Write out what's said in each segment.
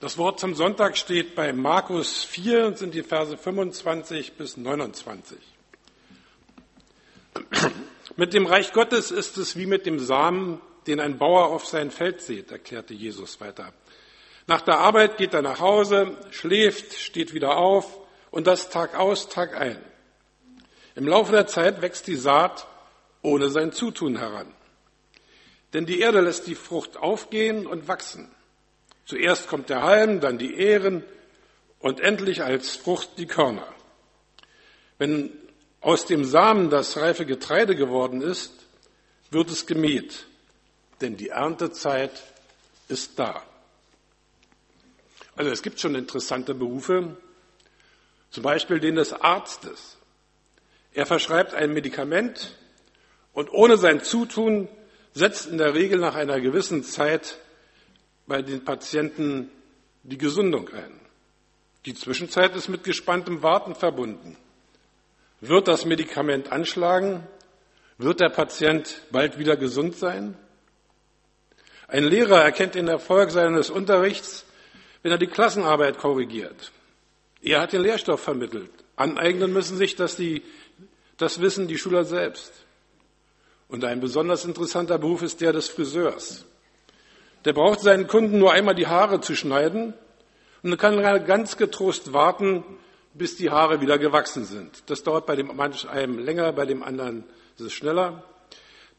Das Wort zum Sonntag steht bei Markus 4 und sind die Verse 25 bis 29. Mit dem Reich Gottes ist es wie mit dem Samen, den ein Bauer auf sein Feld sät, erklärte Jesus weiter. Nach der Arbeit geht er nach Hause, schläft, steht wieder auf und das Tag aus, Tag ein. Im Laufe der Zeit wächst die Saat ohne sein Zutun heran. Denn die Erde lässt die Frucht aufgehen und wachsen. Zuerst kommt der Halm, dann die Ähren und endlich als Frucht die Körner. Wenn aus dem Samen das reife Getreide geworden ist, wird es gemäht, denn die Erntezeit ist da. Also es gibt schon interessante Berufe, zum Beispiel den des Arztes. Er verschreibt ein Medikament und ohne sein Zutun setzt in der Regel nach einer gewissen Zeit bei den Patienten die Gesundung ein. Die Zwischenzeit ist mit gespanntem Warten verbunden. Wird das Medikament anschlagen? Wird der Patient bald wieder gesund sein? Ein Lehrer erkennt den Erfolg seines Unterrichts, wenn er die Klassenarbeit korrigiert. Er hat den Lehrstoff vermittelt. Aneignen müssen sich das, die, das Wissen die Schüler selbst. Und ein besonders interessanter Beruf ist der des Friseurs. Der braucht seinen Kunden nur einmal die Haare zu schneiden und kann ganz getrost warten, bis die Haare wieder gewachsen sind. Das dauert bei dem einen länger, bei dem anderen ist es schneller.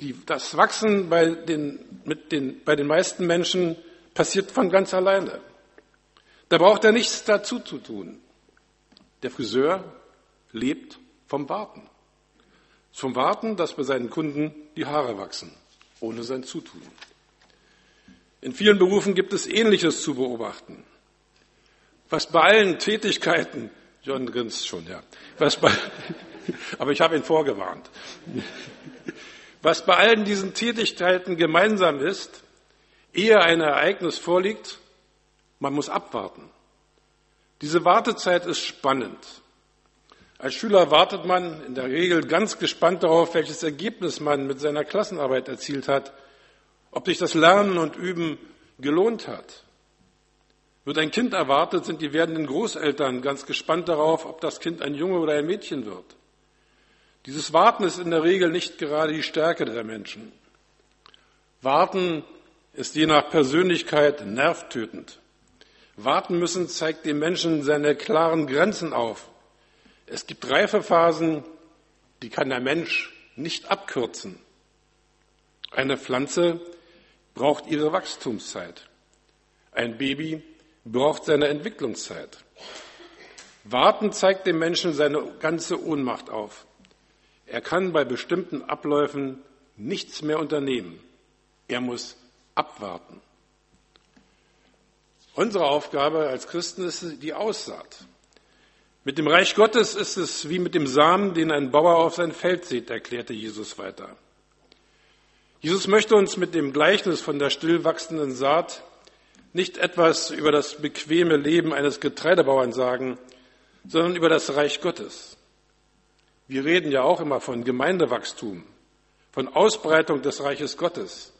Die, das Wachsen bei den, mit den, bei den meisten Menschen passiert von ganz alleine. Da braucht er nichts dazu zu tun. Der Friseur lebt vom Warten. Vom Warten, dass bei seinen Kunden die Haare wachsen, ohne sein Zutun. In vielen Berufen gibt es Ähnliches zu beobachten. Was bei allen Tätigkeiten, John grinst schon, ja, was bei, aber ich habe ihn vorgewarnt. Was bei allen diesen Tätigkeiten gemeinsam ist, ehe ein Ereignis vorliegt, man muss abwarten. Diese Wartezeit ist spannend. Als Schüler wartet man in der Regel ganz gespannt darauf, welches Ergebnis man mit seiner Klassenarbeit erzielt hat ob sich das Lernen und Üben gelohnt hat. Wird ein Kind erwartet, sind die werdenden Großeltern ganz gespannt darauf, ob das Kind ein Junge oder ein Mädchen wird. Dieses Warten ist in der Regel nicht gerade die Stärke der Menschen. Warten ist je nach Persönlichkeit nervtötend. Warten müssen zeigt dem Menschen seine klaren Grenzen auf. Es gibt Reifephasen, die kann der Mensch nicht abkürzen. Eine Pflanze braucht ihre Wachstumszeit. Ein Baby braucht seine Entwicklungszeit. Warten zeigt dem Menschen seine ganze Ohnmacht auf. Er kann bei bestimmten Abläufen nichts mehr unternehmen. Er muss abwarten. Unsere Aufgabe als Christen ist die Aussaat. Mit dem Reich Gottes ist es wie mit dem Samen, den ein Bauer auf sein Feld sieht, erklärte Jesus weiter. Jesus möchte uns mit dem Gleichnis von der stillwachsenden Saat nicht etwas über das bequeme Leben eines Getreidebauern sagen, sondern über das Reich Gottes. Wir reden ja auch immer von Gemeindewachstum, von Ausbreitung des Reiches Gottes.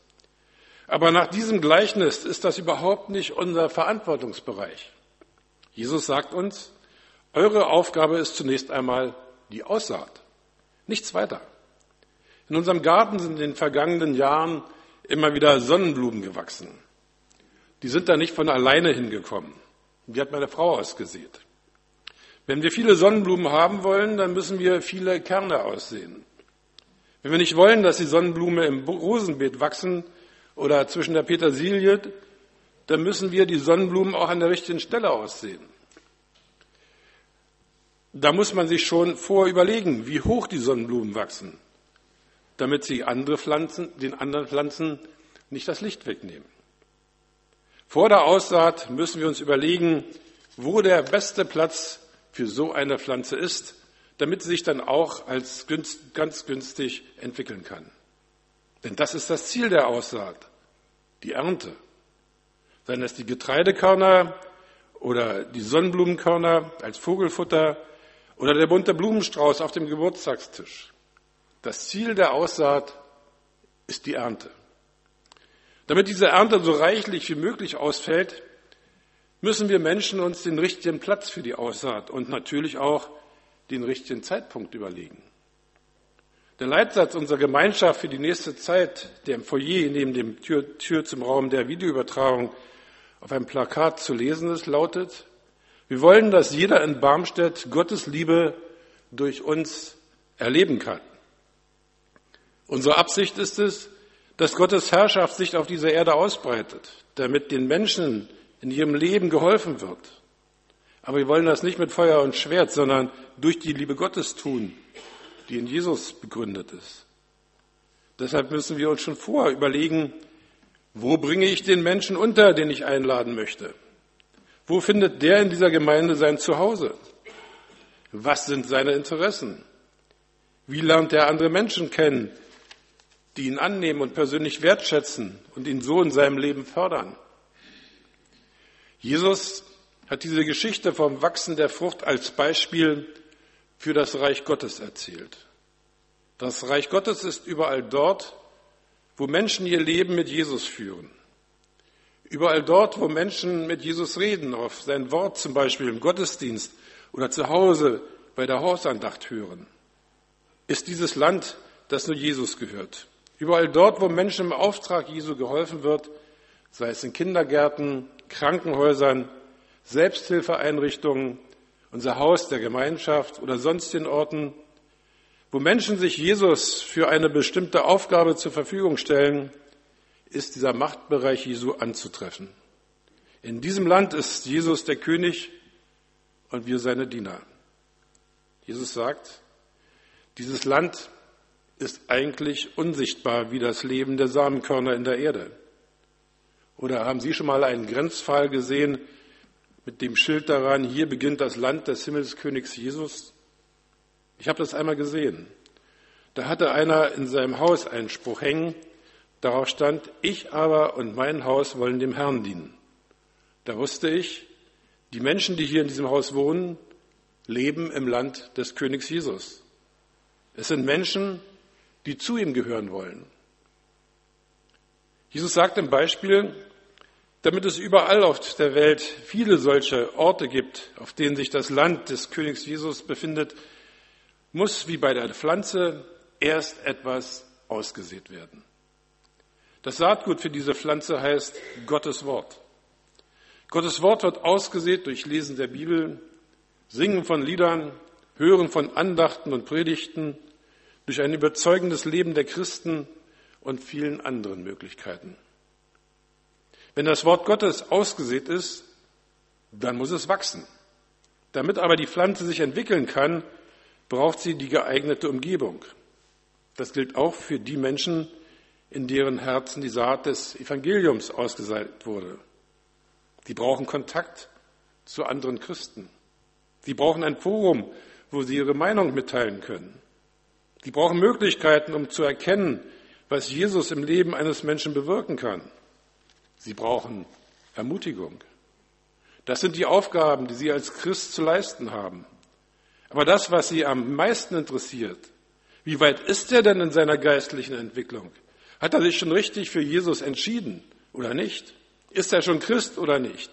Aber nach diesem Gleichnis ist das überhaupt nicht unser Verantwortungsbereich. Jesus sagt uns, eure Aufgabe ist zunächst einmal die Aussaat, nichts weiter. In unserem Garten sind in den vergangenen Jahren immer wieder Sonnenblumen gewachsen. Die sind da nicht von alleine hingekommen. Die hat meine Frau ausgesät. Wenn wir viele Sonnenblumen haben wollen, dann müssen wir viele Kerne aussehen. Wenn wir nicht wollen, dass die Sonnenblume im Rosenbeet wachsen oder zwischen der Petersilie, dann müssen wir die Sonnenblumen auch an der richtigen Stelle aussehen. Da muss man sich schon vorüberlegen, wie hoch die Sonnenblumen wachsen damit sie andere Pflanzen, den anderen Pflanzen nicht das Licht wegnehmen. Vor der Aussaat müssen wir uns überlegen, wo der beste Platz für so eine Pflanze ist, damit sie sich dann auch als günst, ganz günstig entwickeln kann. Denn das ist das Ziel der Aussaat, die Ernte. Seien es die Getreidekörner oder die Sonnenblumenkörner als Vogelfutter oder der bunte Blumenstrauß auf dem Geburtstagstisch. Das Ziel der Aussaat ist die Ernte. Damit diese Ernte so reichlich wie möglich ausfällt, müssen wir Menschen uns den richtigen Platz für die Aussaat und natürlich auch den richtigen Zeitpunkt überlegen. Der Leitsatz unserer Gemeinschaft für die nächste Zeit, der im Foyer neben dem Tür, Tür zum Raum der Videoübertragung auf einem Plakat zu lesen ist, lautet, wir wollen, dass jeder in Barmstedt Gottes Liebe durch uns erleben kann. Unsere Absicht ist es, dass Gottes Herrschaft sich auf dieser Erde ausbreitet, damit den Menschen in ihrem Leben geholfen wird. Aber wir wollen das nicht mit Feuer und Schwert, sondern durch die Liebe Gottes tun, die in Jesus begründet ist. Deshalb müssen wir uns schon vorher überlegen, wo bringe ich den Menschen unter, den ich einladen möchte? Wo findet der in dieser Gemeinde sein Zuhause? Was sind seine Interessen? Wie lernt er andere Menschen kennen, die ihn annehmen und persönlich wertschätzen und ihn so in seinem Leben fördern? Jesus hat diese Geschichte vom Wachsen der Frucht als Beispiel für das Reich Gottes erzählt. Das Reich Gottes ist überall dort, wo Menschen ihr Leben mit Jesus führen. Überall dort, wo Menschen mit Jesus reden, auf sein Wort zum Beispiel im Gottesdienst oder zu Hause bei der Hausandacht hören, ist dieses Land, das nur Jesus gehört. Überall dort, wo Menschen im Auftrag Jesu geholfen wird, sei es in Kindergärten, Krankenhäusern, Selbsthilfeeinrichtungen, unser Haus der Gemeinschaft oder sonstigen Orten, wo Menschen sich Jesus für eine bestimmte Aufgabe zur Verfügung stellen, ist dieser Machtbereich Jesu anzutreffen. In diesem Land ist Jesus der König und wir seine Diener. Jesus sagt, dieses Land ist eigentlich unsichtbar wie das Leben der Samenkörner in der Erde. Oder haben Sie schon mal einen Grenzfall gesehen, mit dem Schild daran, hier beginnt das Land des Himmelskönigs Jesus. Ich habe das einmal gesehen. Da hatte einer in seinem Haus einen Spruch hängen, darauf stand, ich aber und mein Haus wollen dem Herrn dienen. Da wusste ich, die Menschen, die hier in diesem Haus wohnen, leben im Land des Königs Jesus. Es sind Menschen, die zu ihm gehören wollen. Jesus sagt im Beispiel, damit es überall auf der Welt viele solche Orte gibt, auf denen sich das Land des Königs Jesus befindet, muss wie bei der Pflanze erst etwas ausgesät werden. Das Saatgut für diese Pflanze heißt Gottes Wort. Gottes Wort wird ausgesät durch Lesen der Bibel, Singen von Liedern, Hören von Andachten und Predigten, durch ein überzeugendes Leben der Christen und vielen anderen Möglichkeiten. Wenn das Wort Gottes ausgesät ist, dann muss es wachsen. Damit aber die Pflanze sich entwickeln kann, braucht sie die geeignete Umgebung. Das gilt auch für die Menschen, in deren Herzen die Saat des Evangeliums ausgesät wurde. Die brauchen Kontakt zu anderen Christen. Sie brauchen ein Forum, wo sie ihre Meinung mitteilen können. Die brauchen Möglichkeiten, um zu erkennen, was Jesus im Leben eines Menschen bewirken kann. Sie brauchen Ermutigung. Das sind die Aufgaben, die Sie als Christ zu leisten haben. Aber das, was Sie am meisten interessiert, wie weit ist er denn in seiner geistlichen Entwicklung? Hat er sich schon richtig für Jesus entschieden oder nicht? Ist er schon Christ oder nicht?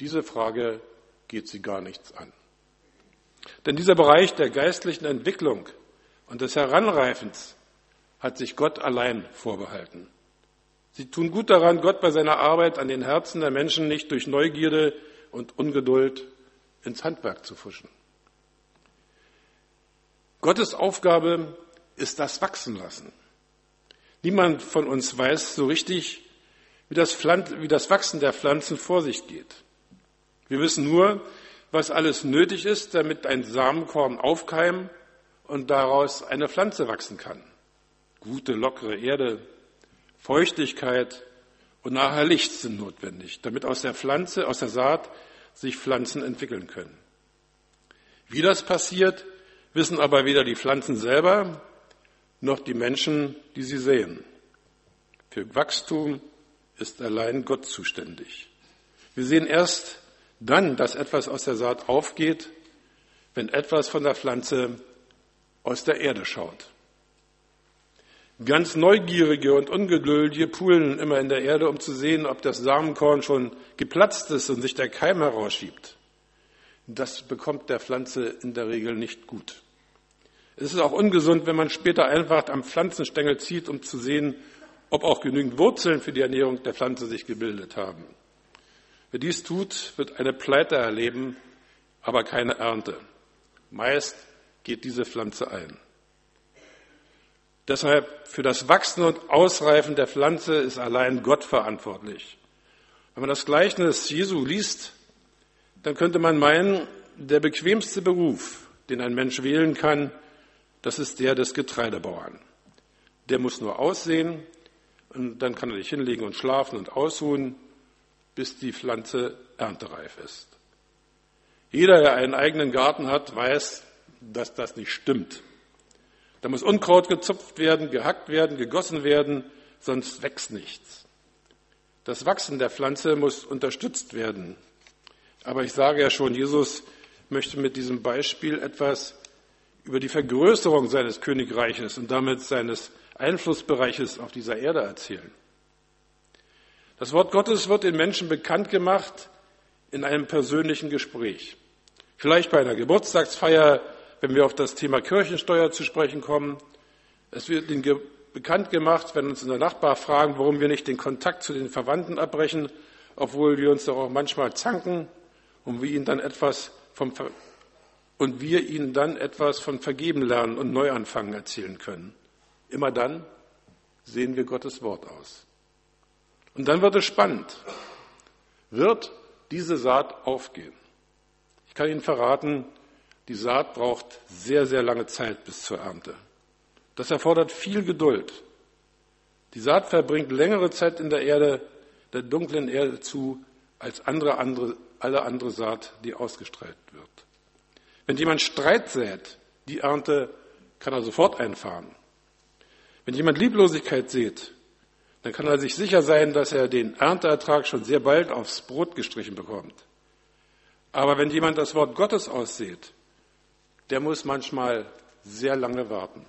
Diese Frage geht Sie gar nichts an. Denn dieser Bereich der geistlichen Entwicklung und des Heranreifens hat sich Gott allein vorbehalten. Sie tun gut daran, Gott bei seiner Arbeit an den Herzen der Menschen nicht durch Neugierde und Ungeduld ins Handwerk zu fuschen. Gottes Aufgabe ist das Wachsenlassen. Niemand von uns weiß so richtig, wie das, wie das Wachsen der Pflanzen vor sich geht. Wir wissen nur, was alles nötig ist, damit ein Samenkorn aufkeimen und daraus eine Pflanze wachsen kann. Gute, lockere Erde, Feuchtigkeit und nachher Licht sind notwendig, damit aus der Pflanze, aus der Saat sich Pflanzen entwickeln können. Wie das passiert, wissen aber weder die Pflanzen selber noch die Menschen, die sie sehen. Für Wachstum ist allein Gott zuständig. Wir sehen erst dann, dass etwas aus der Saat aufgeht, wenn etwas von der Pflanze aus der Erde schaut. Ganz Neugierige und Ungeduldige pulen immer in der Erde, um zu sehen, ob das Samenkorn schon geplatzt ist und sich der Keim herausschiebt. Das bekommt der Pflanze in der Regel nicht gut. Es ist auch ungesund, wenn man später einfach am Pflanzenstängel zieht, um zu sehen, ob auch genügend Wurzeln für die Ernährung der Pflanze sich gebildet haben. Wer dies tut, wird eine Pleite erleben, aber keine Ernte. Meist geht diese Pflanze ein. Deshalb für das Wachsen und Ausreifen der Pflanze ist allein Gott verantwortlich. Wenn man das Gleichnis Jesu liest, dann könnte man meinen, der bequemste Beruf, den ein Mensch wählen kann, das ist der des Getreidebauern. Der muss nur aussehen und dann kann er sich hinlegen und schlafen und ausruhen, bis die Pflanze erntereif ist. Jeder, der einen eigenen Garten hat, weiß, dass das nicht stimmt. Da muss Unkraut gezupft werden, gehackt werden, gegossen werden, sonst wächst nichts. Das Wachsen der Pflanze muss unterstützt werden. Aber ich sage ja schon, Jesus möchte mit diesem Beispiel etwas über die Vergrößerung seines Königreiches und damit seines Einflussbereiches auf dieser Erde erzählen. Das Wort Gottes wird den Menschen bekannt gemacht in einem persönlichen Gespräch. Vielleicht bei einer Geburtstagsfeier wenn wir auf das Thema Kirchensteuer zu sprechen kommen. Es wird ihnen bekannt gemacht, wenn uns in der Nachbar fragen, warum wir nicht den Kontakt zu den Verwandten abbrechen, obwohl wir uns doch auch manchmal zanken und wir ihnen dann etwas vom und wir ihnen dann etwas von Vergeben lernen und Neuanfangen erzählen können. Immer dann sehen wir Gottes Wort aus. Und dann wird es spannend. Wird diese Saat aufgehen? Ich kann Ihnen verraten, die Saat braucht sehr, sehr lange Zeit bis zur Ernte. Das erfordert viel Geduld. Die Saat verbringt längere Zeit in der Erde, der dunklen Erde zu, als andere, andere, alle andere Saat, die ausgestrahlt wird. Wenn jemand Streit sät, die Ernte kann er sofort einfahren. Wenn jemand Lieblosigkeit sät, dann kann er sich sicher sein, dass er den Ernteertrag schon sehr bald aufs Brot gestrichen bekommt. Aber wenn jemand das Wort Gottes aussät, der muss manchmal sehr lange warten.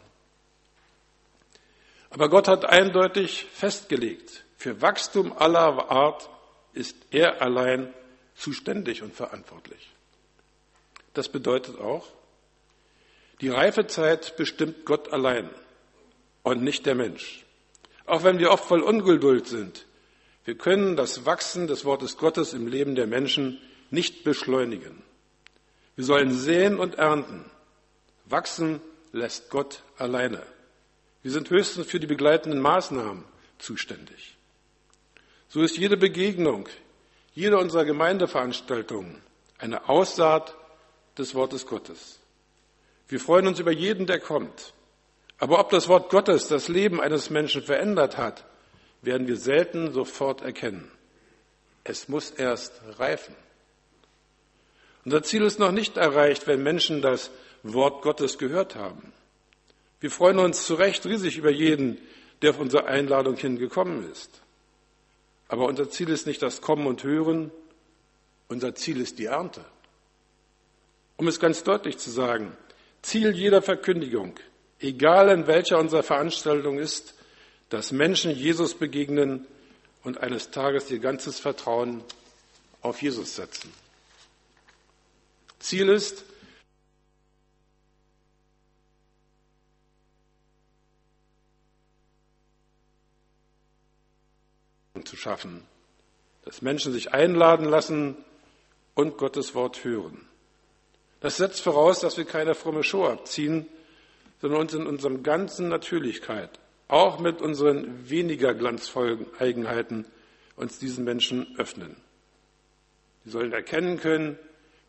Aber Gott hat eindeutig festgelegt, für Wachstum aller Art ist er allein zuständig und verantwortlich. Das bedeutet auch, die Reifezeit bestimmt Gott allein und nicht der Mensch. Auch wenn wir oft voll Ungeduld sind, wir können das Wachsen des Wortes Gottes im Leben der Menschen nicht beschleunigen. Wir sollen säen und ernten. Wachsen lässt Gott alleine. Wir sind höchstens für die begleitenden Maßnahmen zuständig. So ist jede Begegnung, jede unserer Gemeindeveranstaltungen eine Aussaat des Wortes Gottes. Wir freuen uns über jeden, der kommt. Aber ob das Wort Gottes das Leben eines Menschen verändert hat, werden wir selten sofort erkennen. Es muss erst reifen. Unser Ziel ist noch nicht erreicht, wenn Menschen das Wort Gottes gehört haben. Wir freuen uns zu Recht riesig über jeden, der auf unsere Einladung hingekommen ist. Aber unser Ziel ist nicht das Kommen und Hören, unser Ziel ist die Ernte. Um es ganz deutlich zu sagen, Ziel jeder Verkündigung, egal in welcher unserer Veranstaltung ist, dass Menschen Jesus begegnen und eines Tages ihr ganzes Vertrauen auf Jesus setzen. Ziel ist, zu schaffen, dass Menschen sich einladen lassen und Gottes Wort hören. Das setzt voraus, dass wir keine fromme Show abziehen, sondern uns in unserer ganzen Natürlichkeit, auch mit unseren weniger glanzvollen Eigenheiten, uns diesen Menschen öffnen. Sie sollen erkennen können,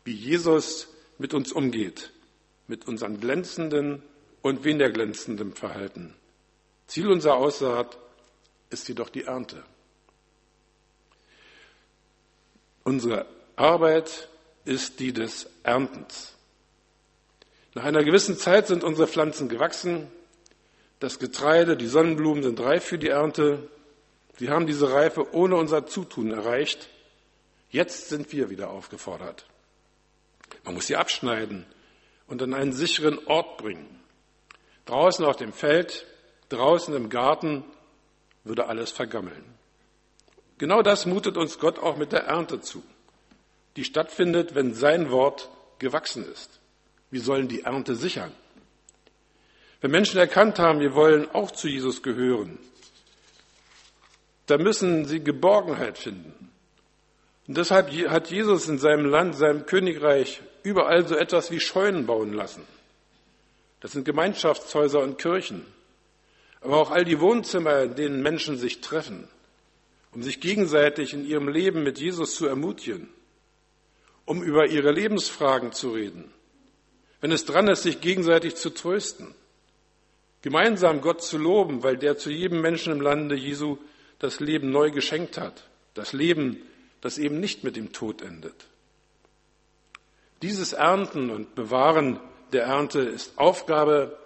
wie Jesus mit uns umgeht, mit unserem glänzenden und weniger glänzenden Verhalten. Ziel unserer Aussaat ist jedoch die Ernte. Unsere Arbeit ist die des Erntens. Nach einer gewissen Zeit sind unsere Pflanzen gewachsen, das Getreide, die Sonnenblumen sind reif für die Ernte. Sie haben diese Reife ohne unser Zutun erreicht. Jetzt sind wir wieder aufgefordert. Man muss sie abschneiden und an einen sicheren Ort bringen. Draußen auf dem Feld draußen im Garten würde alles vergammeln. Genau das mutet uns Gott auch mit der Ernte zu, die stattfindet, wenn sein Wort gewachsen ist. Wir sollen die Ernte sichern. Wenn Menschen erkannt haben, wir wollen auch zu Jesus gehören, dann müssen sie Geborgenheit finden. Und deshalb hat Jesus in seinem Land, seinem Königreich überall so etwas wie Scheunen bauen lassen. Das sind Gemeinschaftshäuser und Kirchen, aber auch all die Wohnzimmer, in denen Menschen sich treffen, um sich gegenseitig in ihrem Leben mit Jesus zu ermutigen, um über ihre Lebensfragen zu reden, wenn es dran ist, sich gegenseitig zu trösten, gemeinsam Gott zu loben, weil der zu jedem Menschen im Lande Jesu das Leben neu geschenkt hat, das Leben, das eben nicht mit dem Tod endet. Dieses Ernten und Bewahren der Ernte ist Aufgabe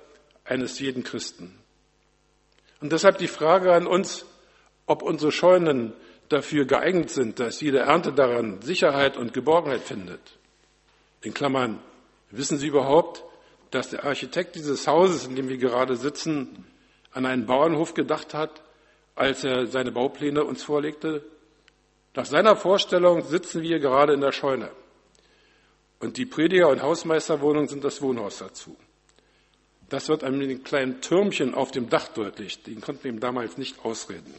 eines jeden Christen. Und deshalb die Frage an uns, ob unsere Scheunen dafür geeignet sind, dass jede Ernte daran Sicherheit und Geborgenheit findet. In Klammern, wissen Sie überhaupt, dass der Architekt dieses Hauses, in dem wir gerade sitzen, an einen Bauernhof gedacht hat, als er seine Baupläne uns vorlegte? Nach seiner Vorstellung sitzen wir gerade in der Scheune. Und die Prediger- und Hausmeisterwohnungen sind das Wohnhaus dazu. Das wird an den kleinen Türmchen auf dem Dach deutlich. Den konnten wir ihm damals nicht ausreden.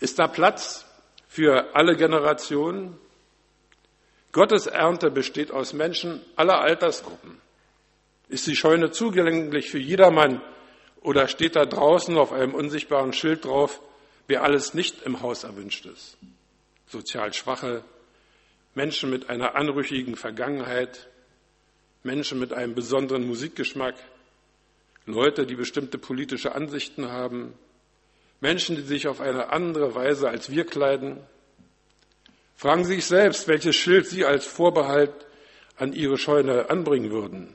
Ist da Platz für alle Generationen? Gottes Ernte besteht aus Menschen aller Altersgruppen. Ist die Scheune zugänglich für jedermann oder steht da draußen auf einem unsichtbaren Schild drauf, wer alles nicht im Haus erwünscht ist? Sozial Schwache, Menschen mit einer anrüchigen Vergangenheit, Menschen mit einem besonderen Musikgeschmack, Leute, die bestimmte politische Ansichten haben, Menschen, die sich auf eine andere Weise als wir kleiden. Fragen Sie sich selbst, welches Schild Sie als Vorbehalt an Ihre Scheune anbringen würden.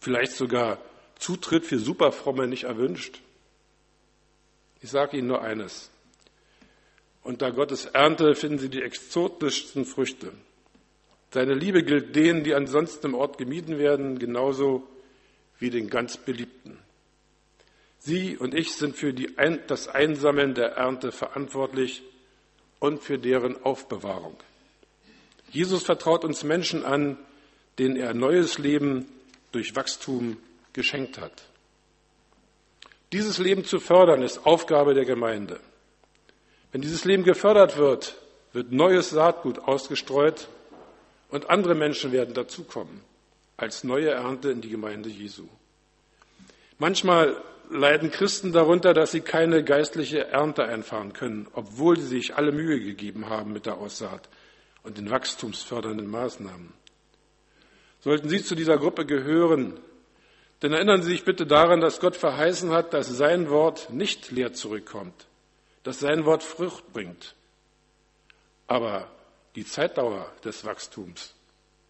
Vielleicht sogar Zutritt für Superfromme nicht erwünscht. Ich sage Ihnen nur eines. Unter Gottes Ernte finden Sie die exotischsten Früchte. Seine Liebe gilt denen, die ansonsten im Ort gemieden werden, genauso wie den ganz Beliebten. Sie und ich sind für die, das Einsammeln der Ernte verantwortlich und für deren Aufbewahrung. Jesus vertraut uns Menschen an, denen er neues Leben durch Wachstum geschenkt hat. Dieses Leben zu fördern ist Aufgabe der Gemeinde. Wenn dieses Leben gefördert wird, wird neues Saatgut ausgestreut und andere Menschen werden dazukommen als neue Ernte in die Gemeinde Jesu. Manchmal leiden Christen darunter, dass sie keine geistliche Ernte einfahren können, obwohl sie sich alle Mühe gegeben haben mit der Aussaat und den wachstumsfördernden Maßnahmen. Sollten Sie zu dieser Gruppe gehören, dann erinnern Sie sich bitte daran, dass Gott verheißen hat, dass sein Wort nicht leer zurückkommt, dass sein Wort Frucht bringt. Aber die Zeitdauer des Wachstums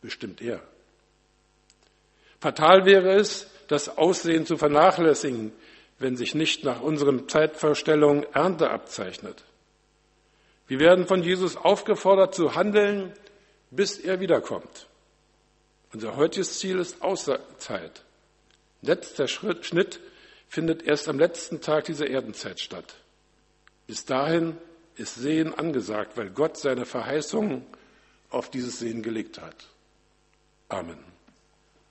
bestimmt er. Fatal wäre es, das Aussehen zu vernachlässigen, wenn sich nicht nach unseren Zeitvorstellungen Ernte abzeichnet. Wir werden von Jesus aufgefordert zu handeln, bis er wiederkommt. Unser heutiges Ziel ist Außerzeit. Letzter Schnitt findet erst am letzten Tag dieser Erdenzeit statt. Bis dahin ist Sehen angesagt, weil Gott seine Verheißungen auf dieses Sehen gelegt hat. Amen.